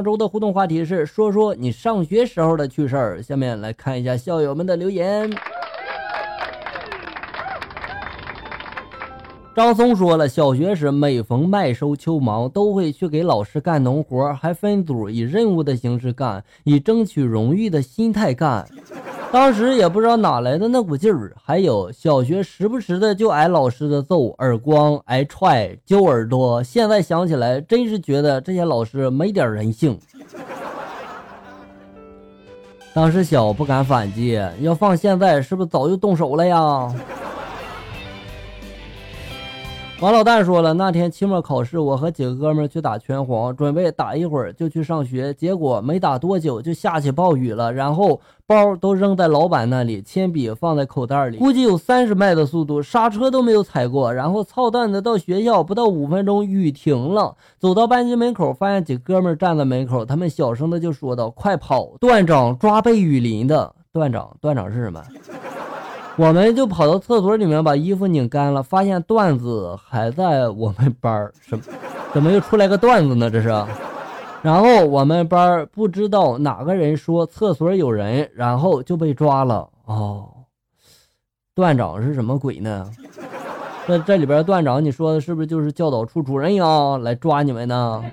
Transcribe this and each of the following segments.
上周的互动话题是说说你上学时候的趣事儿。下面来看一下校友们的留言。张松说了，小学时每逢麦收秋忙，都会去给老师干农活，还分组以任务的形式干，以争取荣誉的心态干。当时也不知道哪来的那股劲儿。还有小学时不时的就挨老师的揍，耳光、挨踹、揪耳朵。现在想起来，真是觉得这些老师没点人性。当时小不敢反击，要放现在是不是早就动手了呀？王老蛋说了，那天期末考试，我和几个哥们去打拳皇，准备打一会儿就去上学，结果没打多久就下起暴雨了，然后包都扔在老板那里，铅笔放在口袋里，估计有三十迈的速度，刹车都没有踩过，然后操蛋的到学校不到五分钟，雨停了，走到班级门口，发现几个哥们站在门口，他们小声的就说道：“快跑，段长抓被雨淋的。”段长，段长是什么？我们就跑到厕所里面把衣服拧干了，发现段子还在我们班儿，什？怎么又出来个段子呢？这是。然后我们班不知道哪个人说厕所有人，然后就被抓了。哦，段长是什么鬼呢？这这里边段长，你说的是不是就是教导处主任呀？来抓你们呢？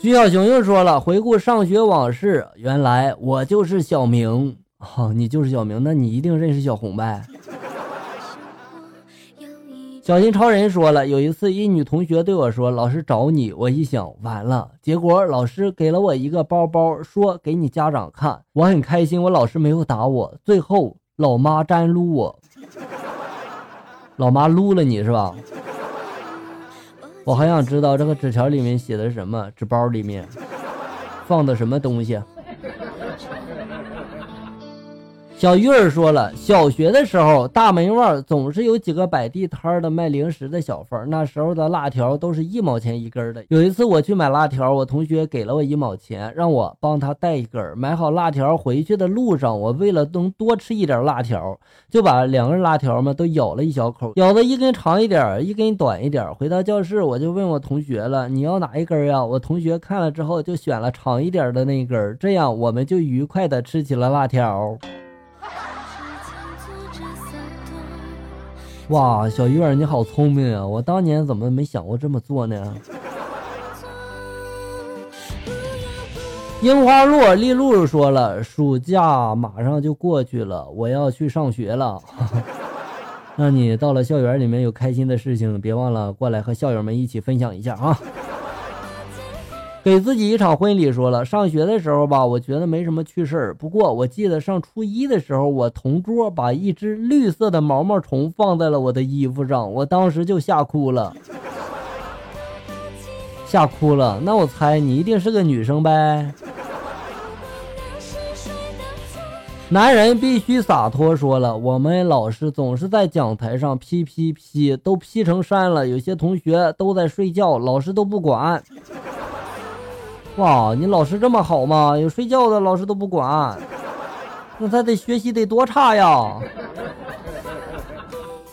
徐小熊又说了，回顾上学往事，原来我就是小明。哦，你就是小明，那你一定认识小红呗。小心超人说了，有一次一女同学对我说：“老师找你。”我一想，完了。结果老师给了我一个包包，说给你家长看。我很开心，我老师没有打我。最后老妈粘撸我，老妈撸了你是吧？我还想知道这个纸条里面写的是什么，纸包里面放的什么东西。小玉儿说了，小学的时候，大门外总是有几个摆地摊的卖零食的小贩。那时候的辣条都是一毛钱一根的。有一次我去买辣条，我同学给了我一毛钱，让我帮他带一根。买好辣条回去的路上，我为了能多吃一点辣条，就把两根辣条嘛都咬了一小口，咬的一根长一点，一根短一点。回到教室，我就问我同学了：“你要哪一根呀？”我同学看了之后就选了长一点的那一根，这样我们就愉快的吃起了辣条。哇，小鱼儿你好聪明啊！我当年怎么没想过这么做呢？樱花落丽露说了，暑假马上就过去了，我要去上学了。那你到了校园里面有开心的事情，别忘了过来和校友们一起分享一下啊！给自己一场婚礼，说了上学的时候吧，我觉得没什么趣事儿。不过我记得上初一的时候，我同桌把一只绿色的毛毛虫放在了我的衣服上，我当时就吓哭了，吓哭了。那我猜你一定是个女生呗。男人必须洒脱，说了，我们老师总是在讲台上批批批，都批成山了。有些同学都在睡觉，老师都不管。哇，你老师这么好吗？有睡觉的老师都不管，那他得学习得多差呀！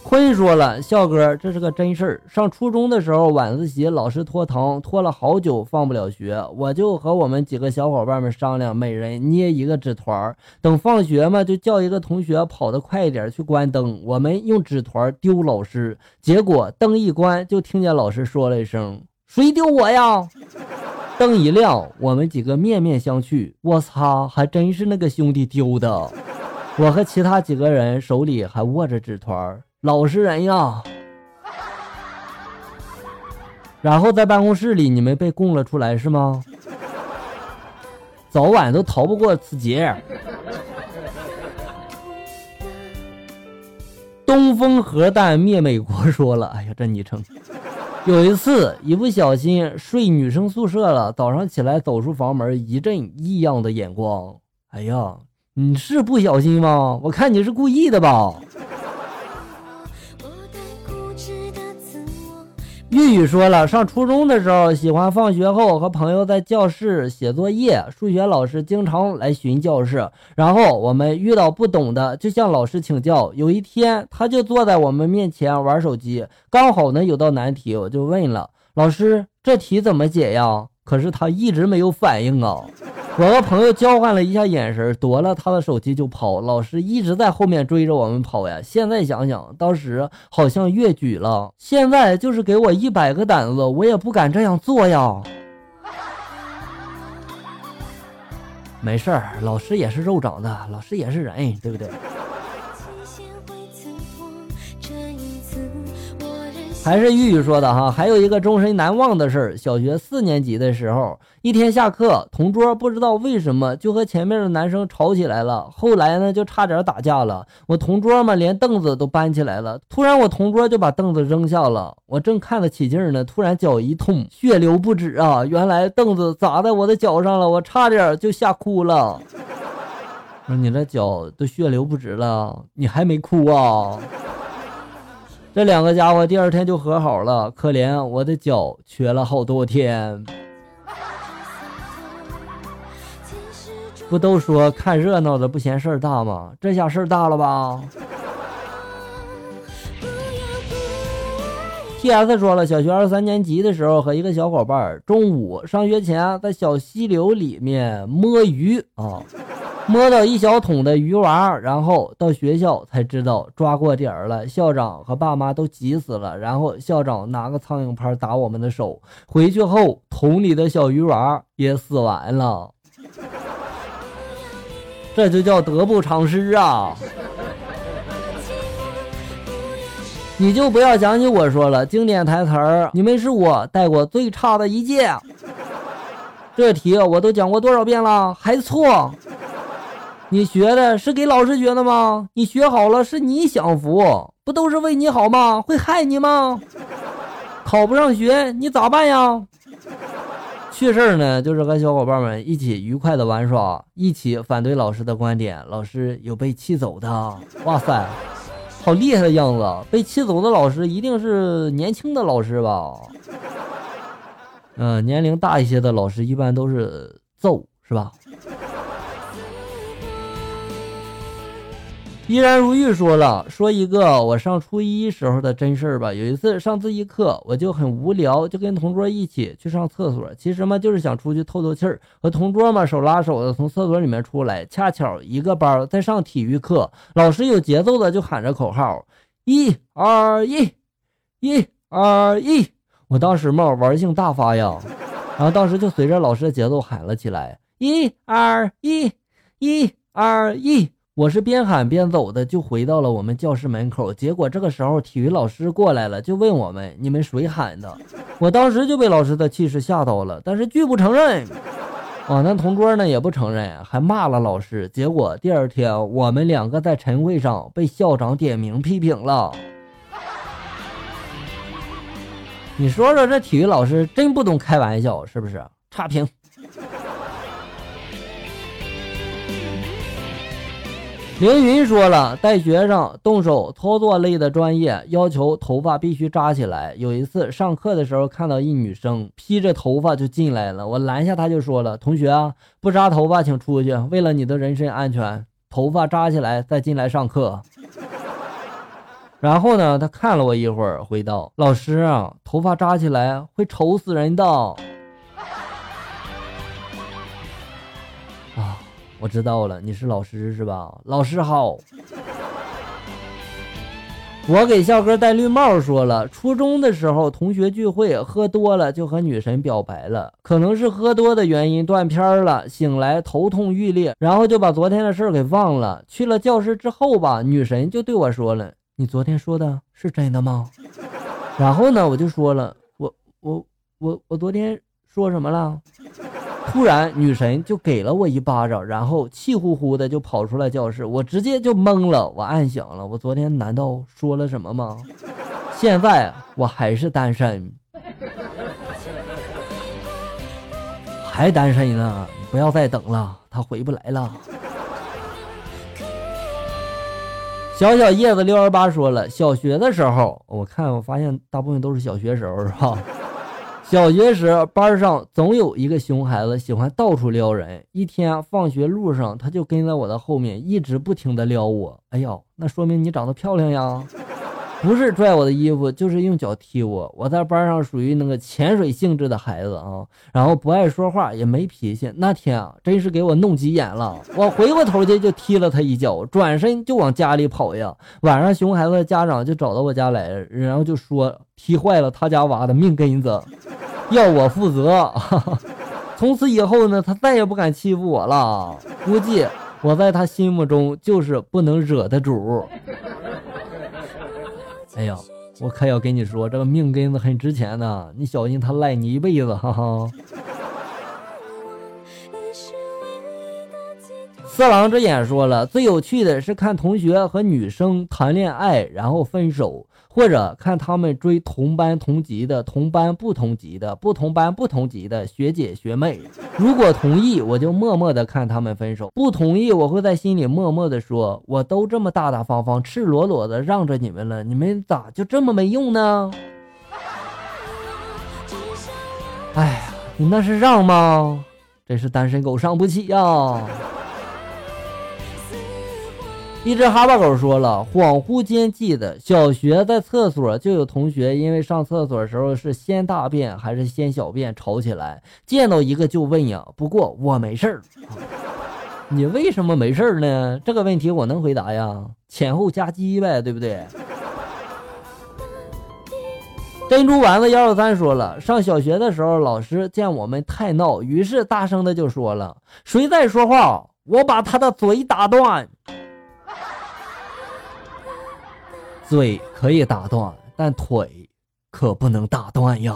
坤说了，笑哥，这是个真事儿。上初中的时候，晚自习老师拖堂，拖了好久放不了学，我就和我们几个小伙伴们商量，每人捏一个纸团，等放学嘛，就叫一个同学跑得快一点去关灯，我们用纸团丢老师。结果灯一关，就听见老师说了一声：“谁丢我呀？”灯一亮，我们几个面面相觑。我擦，还真是那个兄弟丢的。我和其他几个人手里还握着纸团，老实人呀。然后在办公室里，你们被供了出来是吗？早晚都逃不过此劫。东风核弹灭美国，说了，哎呀，这昵称。有一次，一不小心睡女生宿舍了，早上起来走出房门，一阵异样的眼光。哎呀，你是不小心吗？我看你是故意的吧。玉玉说了，上初中的时候，喜欢放学后和朋友在教室写作业，数学老师经常来巡教室，然后我们遇到不懂的就向老师请教。有一天，他就坐在我们面前玩手机，刚好呢有道难题，我就问了老师，这题怎么解呀？可是他一直没有反应啊。我和朋友交换了一下眼神，夺了他的手机就跑。老师一直在后面追着我们跑呀。现在想想，当时好像越矩了。现在就是给我一百个胆子，我也不敢这样做呀。没事儿，老师也是肉长的，老师也是人，对不对？还是玉玉说的哈，还有一个终身难忘的事儿。小学四年级的时候，一天下课，同桌不知道为什么就和前面的男生吵起来了，后来呢就差点打架了。我同桌嘛，连凳子都搬起来了。突然，我同桌就把凳子扔下了。我正看得起劲呢，突然脚一痛，血流不止啊！原来凳子砸在我的脚上了，我差点就吓哭了。说 你这脚都血流不止了，你还没哭啊？这两个家伙第二天就和好了，可怜我的脚瘸了好多天。不都说看热闹的不嫌事儿大吗？这下事儿大了吧？T.S 说了，小学二三年级的时候，和一个小伙伴儿中午上学前在小溪流里面摸鱼啊。摸到一小桶的鱼丸，然后到学校才知道抓过点儿了。校长和爸妈都急死了，然后校长拿个苍蝇拍打我们的手。回去后，桶里的小鱼丸也死完了。这就叫得不偿失啊！你就不要想起我说了经典台词儿，你们是我带过最差的一届。这题我都讲过多少遍了，还错。你学的是给老师学的吗？你学好了是你享福，不都是为你好吗？会害你吗？考不上学你咋办呀？趣事儿呢，就是和小伙伴们一起愉快的玩耍，一起反对老师的观点，老师有被气走的。哇塞，好厉害的样子！被气走的老师一定是年轻的老师吧？嗯，年龄大一些的老师一般都是揍，是吧？依然如玉说了，说一个我上初一时候的真事儿吧。有一次上自习课，我就很无聊，就跟同桌一起去上厕所。其实嘛，就是想出去透透气儿，和同桌嘛手拉手的从厕所里面出来。恰巧一个班在上体育课，老师有节奏的就喊着口号：一二一，一二一。我当时嘛玩性大发呀，然后当时就随着老师的节奏喊了起来：一二一，一二一。我是边喊边走的，就回到了我们教室门口。结果这个时候，体育老师过来了，就问我们：“你们谁喊的？”我当时就被老师的气势吓到了，但是拒不承认。啊，那同桌呢也不承认，还骂了老师。结果第二天，我们两个在晨会上被校长点名批评了。你说说，这体育老师真不懂开玩笑，是不是？差评。凌云说了，带学生动手操作类的专业，要求头发必须扎起来。有一次上课的时候，看到一女生披着头发就进来了，我拦下她就说了：“同学啊，不扎头发请出去，为了你的人身安全，头发扎起来再进来上课。”然后呢，她看了我一会儿，回道：“老师啊，头发扎起来会丑死人的。”我知道了，你是老师是吧？老师好。我给笑哥戴绿帽，说了，初中的时候同学聚会喝多了，就和女神表白了。可能是喝多的原因断片了，醒来头痛欲裂，然后就把昨天的事给忘了。去了教室之后吧，女神就对我说了：“你昨天说的是真的吗？”然后呢，我就说了：“我我我我昨天说什么了？”突然，女神就给了我一巴掌，然后气呼呼的就跑出来教室，我直接就懵了。我暗想了，我昨天难道说了什么吗？现在我还是单身，还单身呢？不要再等了，他回不来了。小小叶子六二八说了，小学的时候，我看我发现大部分都是小学时候，是吧？小学时，班上总有一个熊孩子喜欢到处撩人。一天放学路上，他就跟在我的后面，一直不停的撩我。哎呦，那说明你长得漂亮呀！不是拽我的衣服，就是用脚踢我。我在班上属于那个潜水性质的孩子啊，然后不爱说话，也没脾气。那天啊，真是给我弄急眼了，我回过头去就踢了他一脚，转身就往家里跑呀。晚上熊孩子的家长就找到我家来，然后就说踢坏了他家娃的命根子，要我负责。从此以后呢，他再也不敢欺负我了。估计我在他心目中就是不能惹的主。哎呀，我可要跟你说，这个命根子很值钱的，你小心他赖你一辈子，哈哈。色狼之眼说了，最有趣的是看同学和女生谈恋爱，然后分手。或者看他们追同班同级的、同班不同级的、不同班不同级的学姐学妹，如果同意，我就默默的看他们分手；不同意，我会在心里默默的说：我都这么大大方方、赤裸裸的让着你们了，你们咋就这么没用呢？哎呀，你那是让吗？真是单身狗伤不起呀！一只哈巴狗说了，恍惚间记得小学在厕所就有同学因为上厕所的时候是先大便还是先小便吵起来，见到一个就问呀。不过我没事儿，你为什么没事儿呢？这个问题我能回答呀，前后夹击呗，对不对？珍珠丸子幺二三说了，上小学的时候老师见我们太闹，于是大声的就说了，谁在说话，我把他的嘴打断。嘴可以打断，但腿可不能打断呀！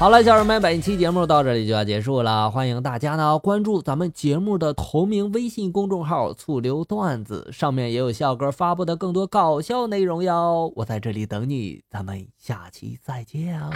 好了，小人们，本期节目到这里就要结束了。欢迎大家呢关注咱们节目的同名微信公众号“醋溜段子”，上面也有笑哥发布的更多搞笑内容哟。我在这里等你，咱们下期再见啊！